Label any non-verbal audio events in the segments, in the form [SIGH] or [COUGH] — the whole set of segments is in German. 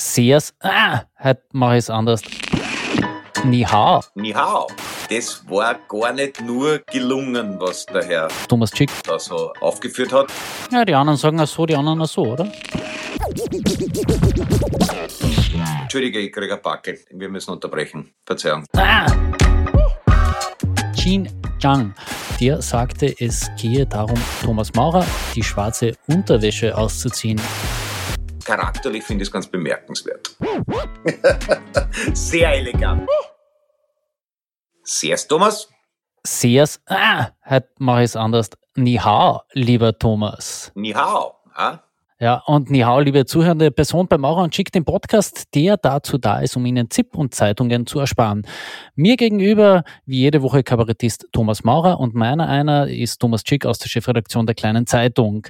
Sehr's. Ah, heute mache ich es anders. Ni hao. Ni hao. Das war gar nicht nur gelungen, was der Herr Thomas Schick. da so aufgeführt hat. Ja, die anderen sagen auch so, die anderen auch so, oder? Entschuldige, ich kriege einen Backel. Wir müssen unterbrechen. Verzeihung. Ah. Jean Zhang, der sagte, es gehe darum, Thomas Maurer die schwarze Unterwäsche auszuziehen. Charakterlich finde ich es ganz bemerkenswert. [LAUGHS] Sehr elegant. Sehr's, Thomas? Sehr's. Ah, heute mache ich es anders. Ni hao, lieber Thomas. Ni hao. Ah? Ja, und Ni hao, liebe zuhörende Person bei Maurer und Schick, den Podcast, der dazu da ist, um Ihnen ZIP und Zeitungen zu ersparen. Mir gegenüber, wie jede Woche, Kabarettist Thomas Maurer und meiner einer ist Thomas Schick aus der Chefredaktion der Kleinen Zeitung.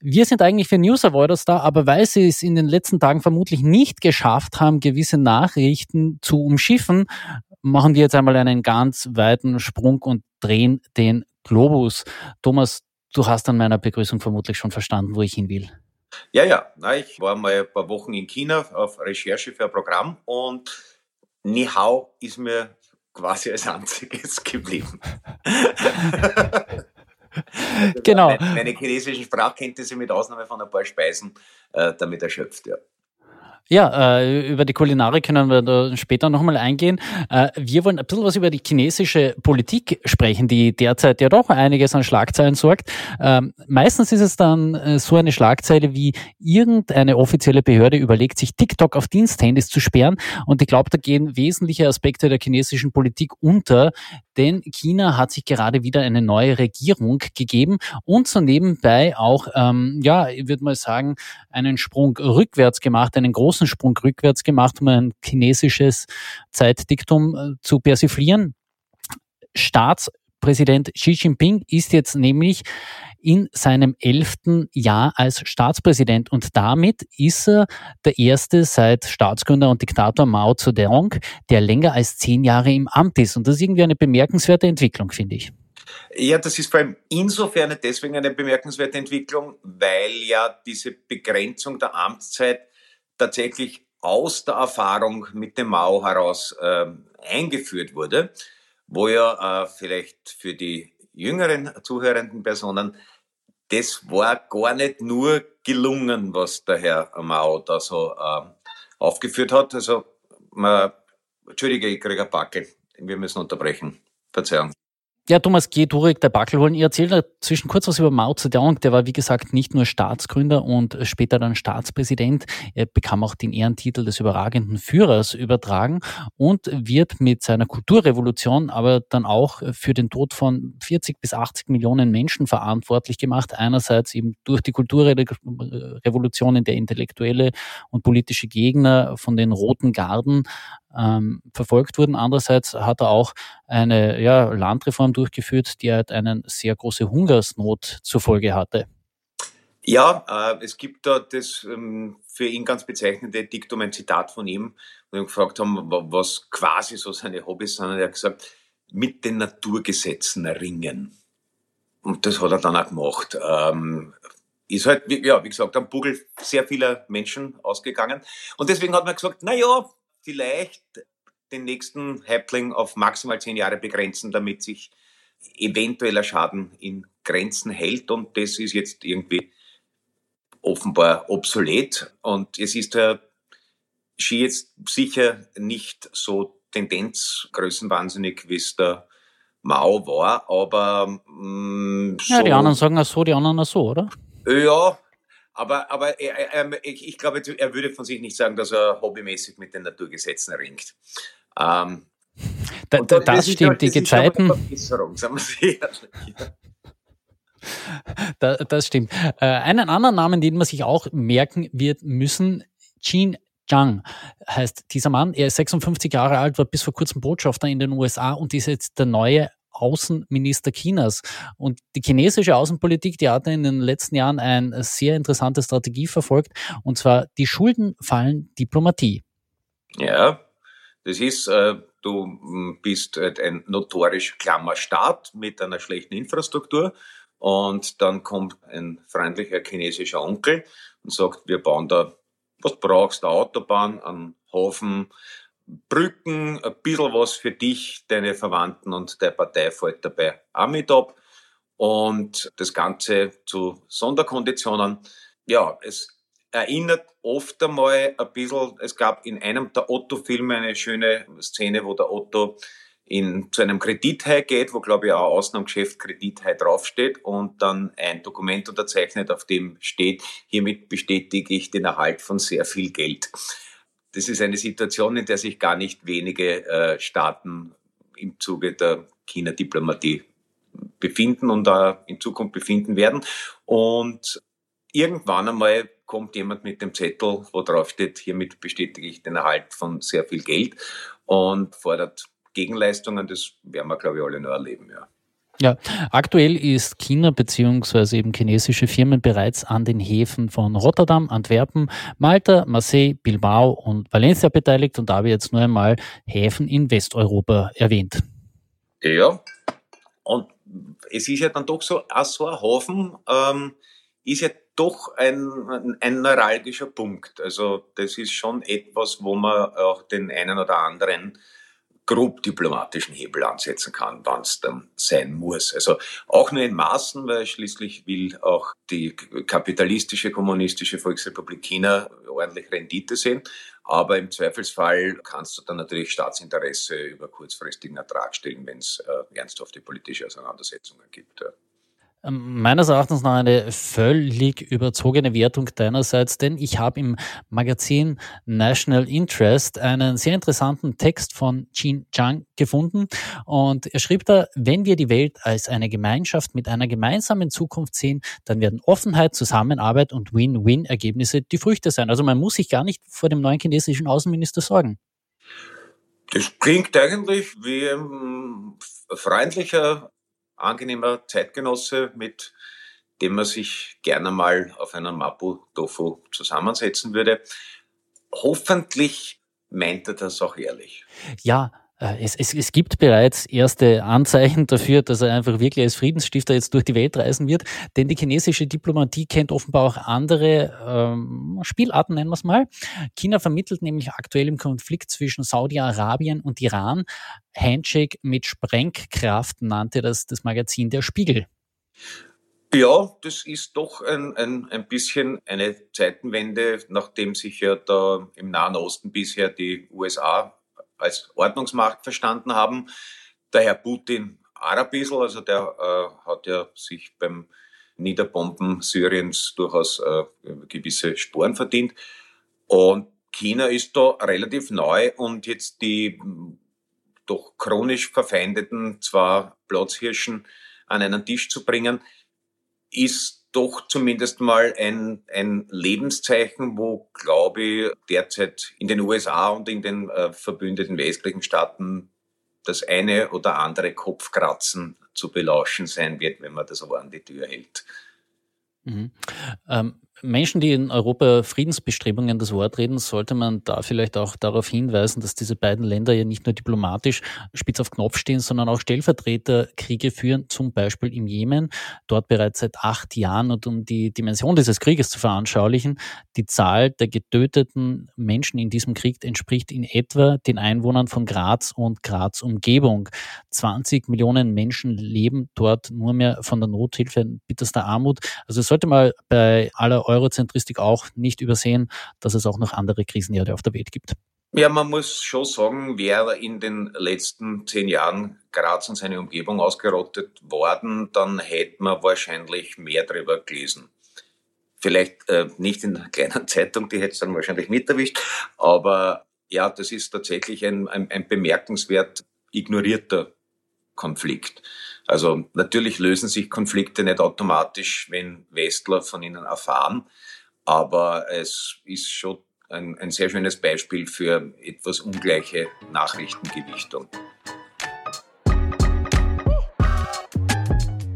Wir sind eigentlich für News Avoiders da, aber weil Sie es in den letzten Tagen vermutlich nicht geschafft haben, gewisse Nachrichten zu umschiffen, machen wir jetzt einmal einen ganz weiten Sprung und drehen den Globus. Thomas, du hast an meiner Begrüßung vermutlich schon verstanden, wo ich hin will. Ja, ja. Na, ich war mal ein paar Wochen in China auf Recherche für ein Programm und Ni hao ist mir quasi als einziges [LAUGHS] geblieben. Genau. Meine, meine chinesischen Sprachkenntnisse mit Ausnahme von ein paar Speisen äh, damit erschöpft, ja. Ja, äh, über die Kulinarik können wir da später nochmal eingehen. Äh, wir wollen ein bisschen was über die chinesische Politik sprechen, die derzeit ja doch einiges an Schlagzeilen sorgt. Ähm, meistens ist es dann äh, so eine Schlagzeile wie irgendeine offizielle Behörde überlegt sich, TikTok auf Diensthandys zu sperren. Und ich glaube, da gehen wesentliche Aspekte der chinesischen Politik unter, denn China hat sich gerade wieder eine neue Regierung gegeben und so nebenbei auch, ähm, ja, ich würde mal sagen, einen Sprung rückwärts gemacht, einen großen Sprung rückwärts gemacht, um ein chinesisches Zeitdiktum äh, zu persiflieren. Staatspräsident Xi Jinping ist jetzt nämlich in seinem elften Jahr als Staatspräsident und damit ist er der erste seit Staatsgründer und Diktator Mao Zedong, der länger als zehn Jahre im Amt ist. Und das ist irgendwie eine bemerkenswerte Entwicklung, finde ich. Ja, das ist vor allem insofern deswegen eine bemerkenswerte Entwicklung, weil ja diese Begrenzung der Amtszeit tatsächlich aus der Erfahrung mit dem Mao heraus äh, eingeführt wurde, wo ja äh, vielleicht für die jüngeren zuhörenden Personen, das war gar nicht nur gelungen, was der Herr Mao da so äh, aufgeführt hat. Also, man, Entschuldige, ich kriege einen Backel. Wir müssen unterbrechen. Verzeihung. Ja, Thomas, geh du ruhig der Backel holen. Ich erzähle dazwischen kurz was über Mao Zedong. Der war, wie gesagt, nicht nur Staatsgründer und später dann Staatspräsident. Er bekam auch den Ehrentitel des überragenden Führers übertragen und wird mit seiner Kulturrevolution aber dann auch für den Tod von 40 bis 80 Millionen Menschen verantwortlich gemacht. Einerseits eben durch die Kulturrevolution, in der intellektuelle und politische Gegner von den Roten Garden ähm, verfolgt wurden. Andererseits hat er auch eine ja, Landreform durchgeführt, die halt eine sehr große Hungersnot zur Folge hatte. Ja, äh, es gibt da das ähm, für ihn ganz bezeichnende Diktum, ein Zitat von ihm, wo wir gefragt haben, was quasi so seine Hobbys sind. Und er hat gesagt, mit den Naturgesetzen ringen. Und das hat er dann auch gemacht. Ähm, ist halt, ja, wie gesagt, am Bugel sehr vieler Menschen ausgegangen. Und deswegen hat man gesagt, na ja, vielleicht den nächsten Häuptling auf maximal zehn Jahre begrenzen, damit sich eventueller Schaden in Grenzen hält. Und das ist jetzt irgendwie offenbar obsolet. Und es ist der Ski jetzt sicher nicht so tendenzgrößenwahnsinnig, wie es der Mao war, aber mh, so, Ja, die anderen sagen auch so, die anderen auch so, oder? Ja, aber, aber er, er, ich, ich glaube, er würde von sich nicht sagen, dass er hobbymäßig mit den Naturgesetzen ringt. Ähm, da, da, das, das stimmt, die Gezeiten. Da, das stimmt. Äh, einen anderen Namen, den man sich auch merken wird müssen, Jean Zhang heißt dieser Mann. Er ist 56 Jahre alt, war bis vor kurzem Botschafter in den USA und ist jetzt der neue Außenminister Chinas. Und die chinesische Außenpolitik, die hat in den letzten Jahren eine sehr interessante Strategie verfolgt, und zwar die Schulden fallen Diplomatie. Ja, das ist, äh, du bist ein notorisch klammer Staat mit einer schlechten Infrastruktur und dann kommt ein freundlicher chinesischer Onkel und sagt, wir bauen da Was brauchst? Eine Autobahn, einen Hafen, Brücken, ein bisschen was für dich, deine Verwandten und der Partei fällt dabei auch mit. Und das Ganze zu Sonderkonditionen. Ja, es erinnert oft einmal ein bisschen, es gab in einem der Otto-Filme eine schöne Szene, wo der Otto in, zu einem Kredithai geht, wo glaube ich auch Ausnahmegeschäft Kredithai draufsteht und dann ein Dokument unterzeichnet, auf dem steht, hiermit bestätige ich den Erhalt von sehr viel Geld. Das ist eine Situation, in der sich gar nicht wenige äh, Staaten im Zuge der China-Diplomatie befinden und da in Zukunft befinden werden. Und irgendwann einmal kommt jemand mit dem Zettel, wo drauf steht, hiermit bestätige ich den Erhalt von sehr viel Geld und fordert Gegenleistungen. Das werden wir, glaube ich, alle nur erleben, ja. Ja, aktuell ist China bzw. eben chinesische Firmen bereits an den Häfen von Rotterdam, Antwerpen, Malta, Marseille, Bilbao und Valencia beteiligt und da habe ich jetzt nur einmal Häfen in Westeuropa erwähnt. Ja, und es ist ja dann doch so, auch so ein Hafen ähm, ist ja doch ein, ein neuralgischer Punkt. Also das ist schon etwas, wo man auch den einen oder anderen grob diplomatischen Hebel ansetzen kann, wann es dann sein muss. Also auch nur in Maßen, weil schließlich will auch die kapitalistische kommunistische Volksrepublik China ordentlich Rendite sehen. Aber im Zweifelsfall kannst du dann natürlich Staatsinteresse über kurzfristigen Ertrag stellen, wenn es äh, ernsthafte politische Auseinandersetzungen gibt. Ja. Ähm, meines Erachtens noch eine völlig überzogene Wertung deinerseits, denn ich habe im Magazin National Interest einen sehr interessanten Text von Jin Zhang gefunden und er schrieb da, wenn wir die Welt als eine Gemeinschaft mit einer gemeinsamen Zukunft sehen, dann werden Offenheit, Zusammenarbeit und Win-Win-Ergebnisse die Früchte sein. Also man muss sich gar nicht vor dem neuen chinesischen Außenminister sorgen. Das klingt eigentlich wie ein freundlicher angenehmer Zeitgenosse, mit dem man sich gerne mal auf einen Mapu-Tofu zusammensetzen würde. Hoffentlich meint er das auch ehrlich. Ja, es, es, es gibt bereits erste Anzeichen dafür, dass er einfach wirklich als Friedensstifter jetzt durch die Welt reisen wird, denn die chinesische Diplomatie kennt offenbar auch andere ähm, Spielarten, nennen wir es mal. China vermittelt nämlich aktuell im Konflikt zwischen Saudi-Arabien und Iran. Handshake mit Sprengkraft nannte das das Magazin Der Spiegel. Ja, das ist doch ein, ein, ein bisschen eine Zeitenwende, nachdem sich ja da im Nahen Osten bisher die USA als Ordnungsmacht verstanden haben. Der Herr Putin auch ein bisschen, also der äh, hat ja sich beim Niederbomben Syriens durchaus äh, gewisse Sporen verdient. Und China ist da relativ neu und jetzt die doch chronisch verfeindeten zwei Platzhirschen an einen Tisch zu bringen, ist doch zumindest mal ein, ein Lebenszeichen, wo, glaube ich, derzeit in den USA und in den äh, verbündeten westlichen Staaten das eine oder andere Kopfkratzen zu belauschen sein wird, wenn man das aber an die Tür hält. Mhm. Ähm, Menschen, die in Europa Friedensbestrebungen das Wort reden, sollte man da vielleicht auch darauf hinweisen, dass diese beiden Länder ja nicht nur diplomatisch spitz auf Knopf stehen, sondern auch Stellvertreterkriege führen, zum Beispiel im Jemen, dort bereits seit acht Jahren. Und um die Dimension dieses Krieges zu veranschaulichen, die Zahl der getöteten Menschen in diesem Krieg entspricht in etwa den Einwohnern von Graz und Graz Umgebung. 20 Millionen Menschen leben dort nur mehr von der Nothilfe in bitterster Armut. Also sollte mal bei aller Eurozentristik auch nicht übersehen, dass es auch noch andere Krisenherde auf der Welt gibt. Ja, man muss schon sagen, wäre in den letzten zehn Jahren Graz und seine Umgebung ausgerottet worden, dann hätte man wahrscheinlich mehr darüber gelesen. Vielleicht äh, nicht in einer kleinen [LAUGHS] Zeitung, die hätte es dann wahrscheinlich mit erwischt, aber ja, das ist tatsächlich ein, ein, ein bemerkenswert ignorierter Konflikt. Also natürlich lösen sich Konflikte nicht automatisch, wenn Westler von ihnen erfahren, aber es ist schon ein, ein sehr schönes Beispiel für etwas ungleiche Nachrichtengewichtung.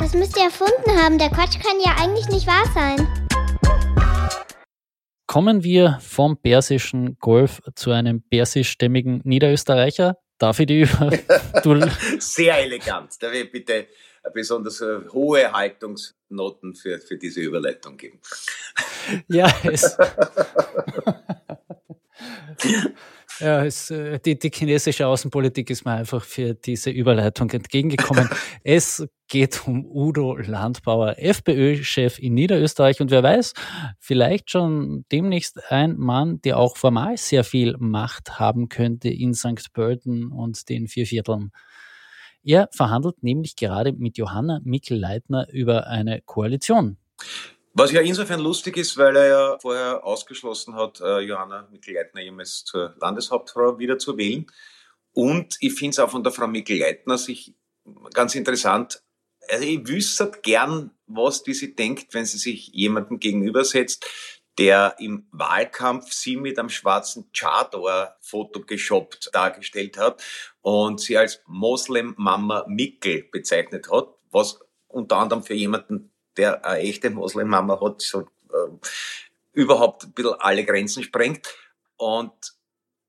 Was müsst ihr erfunden haben? Der Quatsch kann ja eigentlich nicht wahr sein. Kommen wir vom persischen Golf zu einem persischstämmigen Niederösterreicher. Darf ich die über... [LAUGHS] Sehr elegant. Da will ich bitte besonders äh, hohe Haltungsnoten für, für diese Überleitung geben. Ja, es, [LAUGHS] [LAUGHS] Ja, es, äh, die, die chinesische Außenpolitik ist mir einfach für diese Überleitung entgegengekommen. [LAUGHS] es geht um Udo Landbauer, FPÖ-Chef in Niederösterreich und wer weiß, vielleicht schon demnächst ein Mann, der auch formal sehr viel Macht haben könnte in St. Pölten und den Viervierteln. Er verhandelt nämlich gerade mit Johanna Mikl-Leitner über eine Koalition. Was ja insofern lustig ist, weil er ja vorher ausgeschlossen hat, äh, Johanna Mikl-Leitner jemals zur Landeshauptfrau wieder zu wählen. Und ich finde es auch von der Frau Mikl-Leitner sich ganz interessant. Also ich wüsste gern, was die sie denkt, wenn sie sich jemandem gegenübersetzt, der im Wahlkampf sie mit einem schwarzen Chador Photoshoppt dargestellt hat und sie als Moslem-Mama Mikkel bezeichnet hat, was unter anderem für jemanden, der eine echte Moslem-Mama hat, so äh, überhaupt ein bisschen alle Grenzen sprengt. Und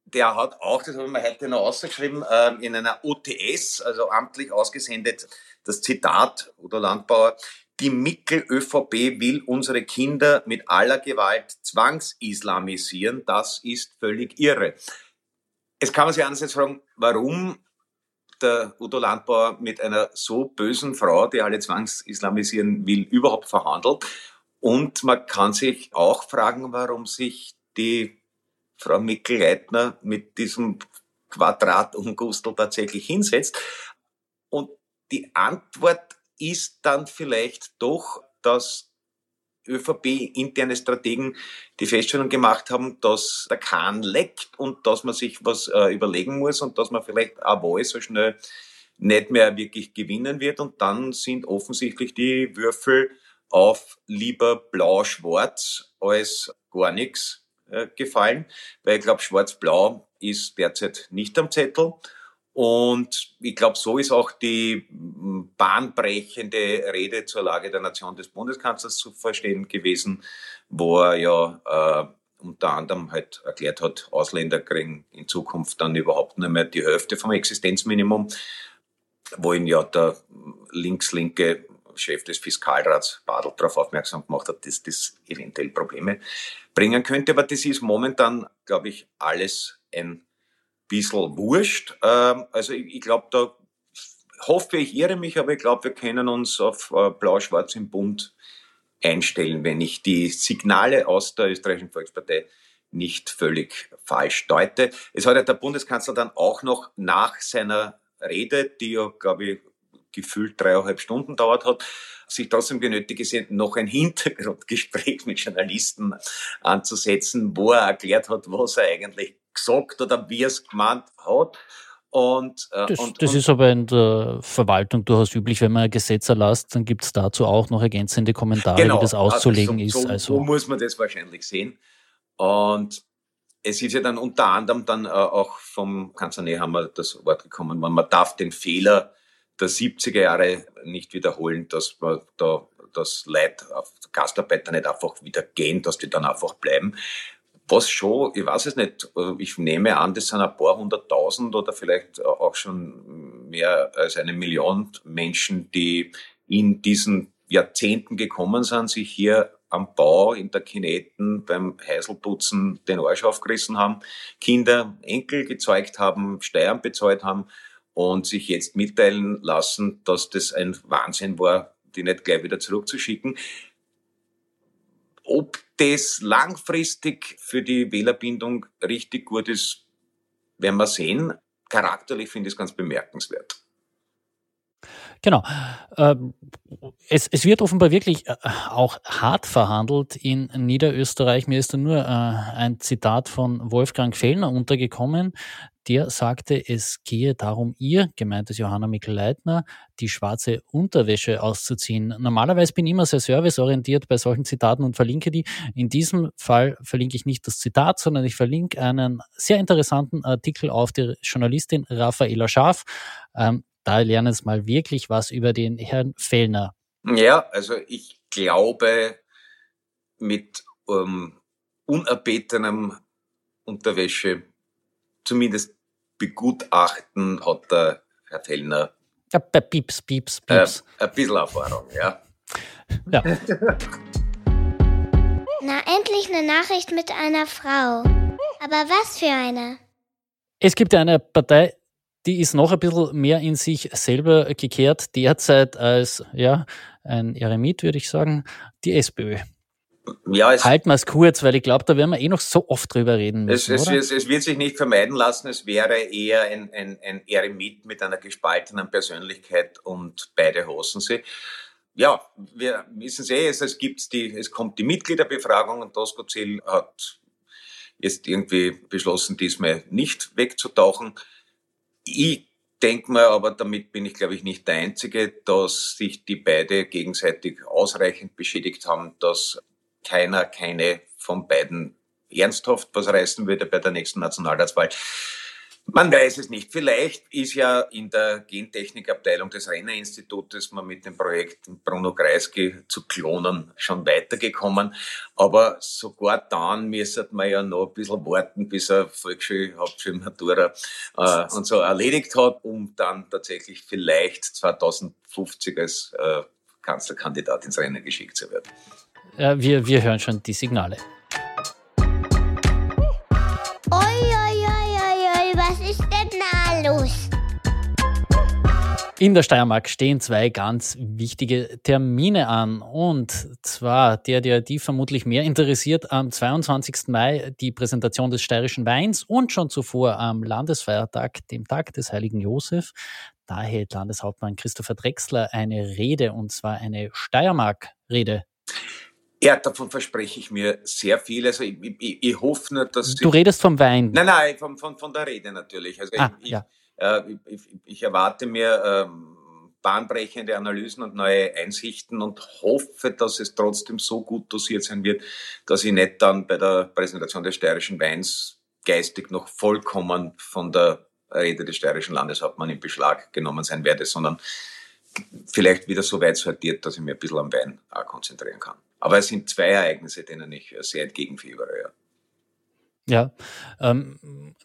der hat auch, das haben wir heute noch ausgeschrieben, äh, in einer OTS, also amtlich ausgesendet, das Zitat oder Landbauer, die Mickel-ÖVP will unsere Kinder mit aller Gewalt zwangsislamisieren. Das ist völlig irre. Es kann man sich einerseits fragen, warum der Udo Landbauer mit einer so bösen Frau, die alle zwangsislamisieren will, überhaupt verhandelt. Und man kann sich auch fragen, warum sich die Frau Mikl-Leitner mit diesem Quadrat um Gustl tatsächlich hinsetzt. Und die Antwort ist dann vielleicht doch, dass ÖVP-interne Strategen die Feststellung gemacht haben, dass der Kahn leckt und dass man sich was äh, überlegen muss und dass man vielleicht auch wohl so schnell nicht mehr wirklich gewinnen wird. Und dann sind offensichtlich die Würfel auf lieber blau-schwarz als gar nichts äh, gefallen, weil ich glaube, schwarz-blau ist derzeit nicht am Zettel. Und ich glaube, so ist auch die bahnbrechende Rede zur Lage der Nation des Bundeskanzlers zu verstehen gewesen, wo er ja äh, unter anderem halt erklärt hat, Ausländer kriegen in Zukunft dann überhaupt nicht mehr die Hälfte vom Existenzminimum, wo ihn ja der links-linke Chef des Fiskalrats Badel darauf aufmerksam gemacht hat, dass das eventuell Probleme bringen könnte. Aber das ist momentan, glaube ich, alles ein bisschen wurscht. Ähm, also ich, ich glaube, da hoffe ich irre mich, aber ich glaube, wir können uns auf äh, Blau-Schwarz im Bund einstellen, wenn ich die Signale aus der österreichischen Volkspartei nicht völlig falsch deute. Es hat ja der Bundeskanzler dann auch noch nach seiner Rede, die ja, glaube ich, gefühlt dreieinhalb Stunden dauert hat, sich trotzdem genötigt gesehen, noch ein [LAUGHS] Hintergrundgespräch mit Journalisten anzusetzen, wo er erklärt hat, was er eigentlich gesagt oder wie er es gemeint hat. Und, äh, das, und, das und, ist aber in der Verwaltung durchaus üblich, wenn man ein Gesetz erlasst, dann gibt es dazu auch noch ergänzende Kommentare, genau, wie das auszulegen also, so, ist. Also so muss man das wahrscheinlich sehen. Und es ist ja dann unter anderem dann äh, auch vom Kanzler Nehammer das Wort gekommen, man, man darf den Fehler der 70er Jahre nicht wiederholen, dass man da das Leid auf Gastarbeiter nicht einfach wieder gehen, dass die dann einfach bleiben. Was schon, ich weiß es nicht, ich nehme an, das sind ein paar hunderttausend oder vielleicht auch schon mehr als eine Million Menschen, die in diesen Jahrzehnten gekommen sind, sich hier am Bau in der Kineten beim Heiselputzen den Arsch aufgerissen haben, Kinder, Enkel gezeugt haben, Steuern bezahlt haben und sich jetzt mitteilen lassen, dass das ein Wahnsinn war, die nicht gleich wieder zurückzuschicken. Ob das langfristig für die Wählerbindung richtig gut ist, werden wir sehen. Charakterlich finde ich es ganz bemerkenswert. Genau. Ähm, es, es, wird offenbar wirklich äh, auch hart verhandelt in Niederösterreich. Mir ist da nur äh, ein Zitat von Wolfgang Fellner untergekommen, der sagte, es gehe darum, ihr, gemeint ist Johanna Mikl-Leitner, die schwarze Unterwäsche auszuziehen. Normalerweise bin ich immer sehr serviceorientiert bei solchen Zitaten und verlinke die. In diesem Fall verlinke ich nicht das Zitat, sondern ich verlinke einen sehr interessanten Artikel auf die Journalistin Raffaela Schaaf. Ähm, da lernen es mal wirklich was über den Herrn Fellner. Ja, also ich glaube, mit ähm, unerbetenem Unterwäsche zumindest begutachten hat der Herr Fellner ja, bei Pieps, Pieps, Pieps. Äh, ein bisschen Erfahrung, ja. ja. [LAUGHS] Na, endlich eine Nachricht mit einer Frau. Aber was für eine? Es gibt eine Partei, die ist noch ein bisschen mehr in sich selber gekehrt, derzeit als ja, ein Eremit, würde ich sagen, die SPÖ. Ja, es, Halten wir es kurz, weil ich glaube, da werden wir eh noch so oft drüber reden müssen. Es, es, es, wird sich nicht vermeiden lassen. Es wäre eher ein, ein, ein Eremit mit einer gespaltenen Persönlichkeit und beide hosen sie. Ja, wir wissen es eh, es, gibt die, es kommt die Mitgliederbefragung und Doskozil hat jetzt irgendwie beschlossen, diesmal nicht wegzutauchen. Ich denke mal, aber damit bin ich, glaube ich, nicht der Einzige, dass sich die beide gegenseitig ausreichend beschädigt haben, dass keiner keine von beiden ernsthaft was reißen würde bei der nächsten Nationalratswahl. Man weiß es nicht. Vielleicht ist ja in der Gentechnikabteilung des Renner-Institutes man mit dem Projekt Bruno Kreisky zu klonen schon weitergekommen. Aber sogar dann müsste man ja noch ein bisschen warten, bis er Volksschule, Hauptschule, Matura äh, und so erledigt hat, um dann tatsächlich vielleicht 2050 als äh, Kanzlerkandidat ins Rennen geschickt zu werden. Ja, wir, wir hören schon die Signale. los? In der Steiermark stehen zwei ganz wichtige Termine an. Und zwar der, der die vermutlich mehr interessiert, am 22. Mai die Präsentation des steirischen Weins und schon zuvor am Landesfeiertag, dem Tag des heiligen Josef. Da hält Landeshauptmann Christopher Drexler eine Rede, und zwar eine Steiermark-Rede. Ja, davon verspreche ich mir sehr viel. Also ich, ich, ich hoffe nur, dass... Du redest vom Wein. Nein, nein, von, von, von der Rede natürlich. Also ah, ich, ja. Äh, ich, erwarte mir ähm, bahnbrechende Analysen und neue Einsichten und hoffe, dass es trotzdem so gut dosiert sein wird, dass ich nicht dann bei der Präsentation des steirischen Weins geistig noch vollkommen von der Rede des steirischen Landeshauptmanns in Beschlag genommen sein werde, sondern vielleicht wieder so weit sortiert, dass ich mir ein bisschen am Wein auch konzentrieren kann. Aber es sind zwei Ereignisse, denen ich sehr entgegenfiebere. Ja. Ja, ähm,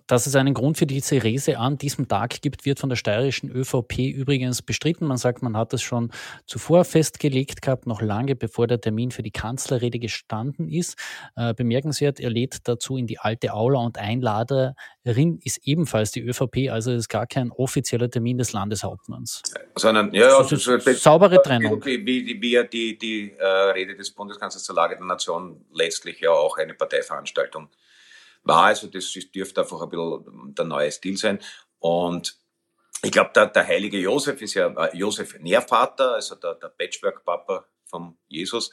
dass es einen Grund für diese Rese an diesem Tag gibt, wird von der steirischen ÖVP übrigens bestritten. Man sagt, man hat es schon zuvor festgelegt gehabt, noch lange bevor der Termin für die Kanzlerrede gestanden ist. Äh, bemerkenswert, er lädt dazu in die alte Aula und Einladerin ist ebenfalls die ÖVP, also es ist gar kein offizieller Termin des Landeshauptmanns. Sondern, ja, ja, das ist eine saubere Trennung. Wie, wie, wie die, die äh, Rede des Bundeskanzlers zur Lage der Nation letztlich ja auch eine Parteiveranstaltung war. Also das dürfte einfach ein bisschen der neue Stil sein. Und ich glaube, der, der heilige Josef ist ja äh, Josef Nährvater, also der, der Patchwork-Papa von Jesus,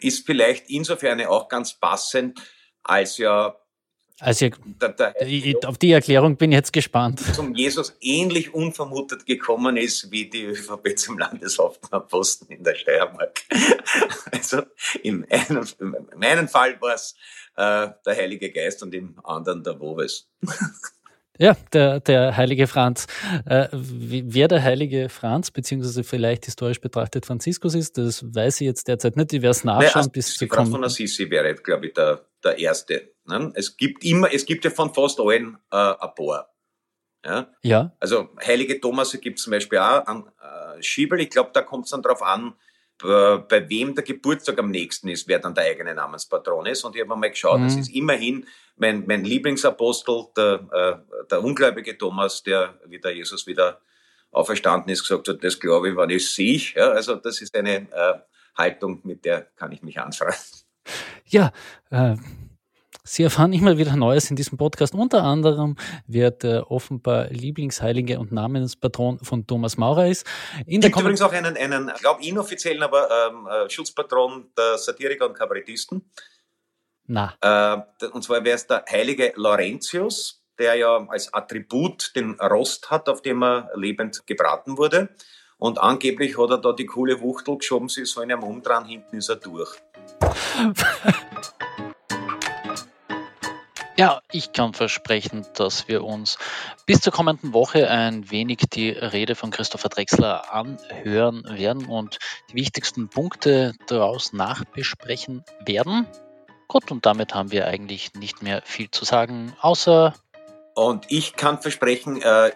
ist vielleicht insofern auch ganz passend, als ja also der, der auf die Erklärung bin ich jetzt gespannt. [LAUGHS] Zum Jesus ähnlich unvermutet gekommen ist wie die ÖVP zum Landeshauptmannposten in der Steiermark. [LAUGHS] Also in einem, in meinem Fall war es äh, der Heilige Geist und im anderen der Woves. [LAUGHS] Ja, der, der heilige Franz. Äh, wer der heilige Franz, beziehungsweise vielleicht historisch betrachtet Franziskus ist, das weiß ich jetzt derzeit nicht. Ich werde es nachschauen, naja, bis zu kommen. von Assisi wäre, glaube ich, der, der erste. Ne? Es gibt immer, es gibt ja von fast allen äh, ein paar. Ja? ja. Also heilige Thomas gibt es zum Beispiel auch an äh, Schiebel. Ich glaube, da kommt es dann darauf an, bei wem der Geburtstag am nächsten ist, wer dann der eigene Namenspatron ist. Und ich habe mal geschaut, mhm. das ist immerhin mein, mein Lieblingsapostel, der, äh, der ungläubige Thomas, der wie der Jesus wieder auferstanden ist, gesagt hat, das glaube ich, wann ich sehe. Ja, also das ist eine äh, Haltung, mit der kann ich mich anfreunden. Ja, äh, Sie erfahren immer wieder Neues in diesem Podcast. Unter anderem, wer der offenbar Lieblingsheilige und Namenspatron von Thomas Maurer ist. In Gibt übrigens auch einen, einen ich glaube inoffiziellen, aber ähm, äh, Schutzpatron der Satiriker und Kabarettisten. Na. Äh, und zwar wäre es der heilige Laurentius, der ja als Attribut den Rost hat, auf dem er lebend gebraten wurde. Und angeblich hat er da die coole Wuchtel geschoben, sie so in einem Umdrehen, hinten ist er durch. [LAUGHS] Ja, ich kann versprechen, dass wir uns bis zur kommenden Woche ein wenig die Rede von Christopher Drexler anhören werden und die wichtigsten Punkte daraus nachbesprechen werden. Gut, und damit haben wir eigentlich nicht mehr viel zu sagen, außer. Und ich kann versprechen, äh,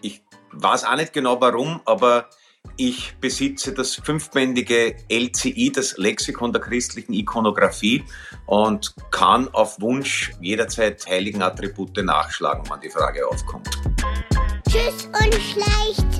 ich weiß auch nicht genau warum, aber Ich besitze das fünfbändige LCI, das Lexikon der christlichen Ikonographie und kann auf Wunsch jederzeit heiligen Attribute nachschlagen, wenn die Frage aufkommt. Tschüss und schleicht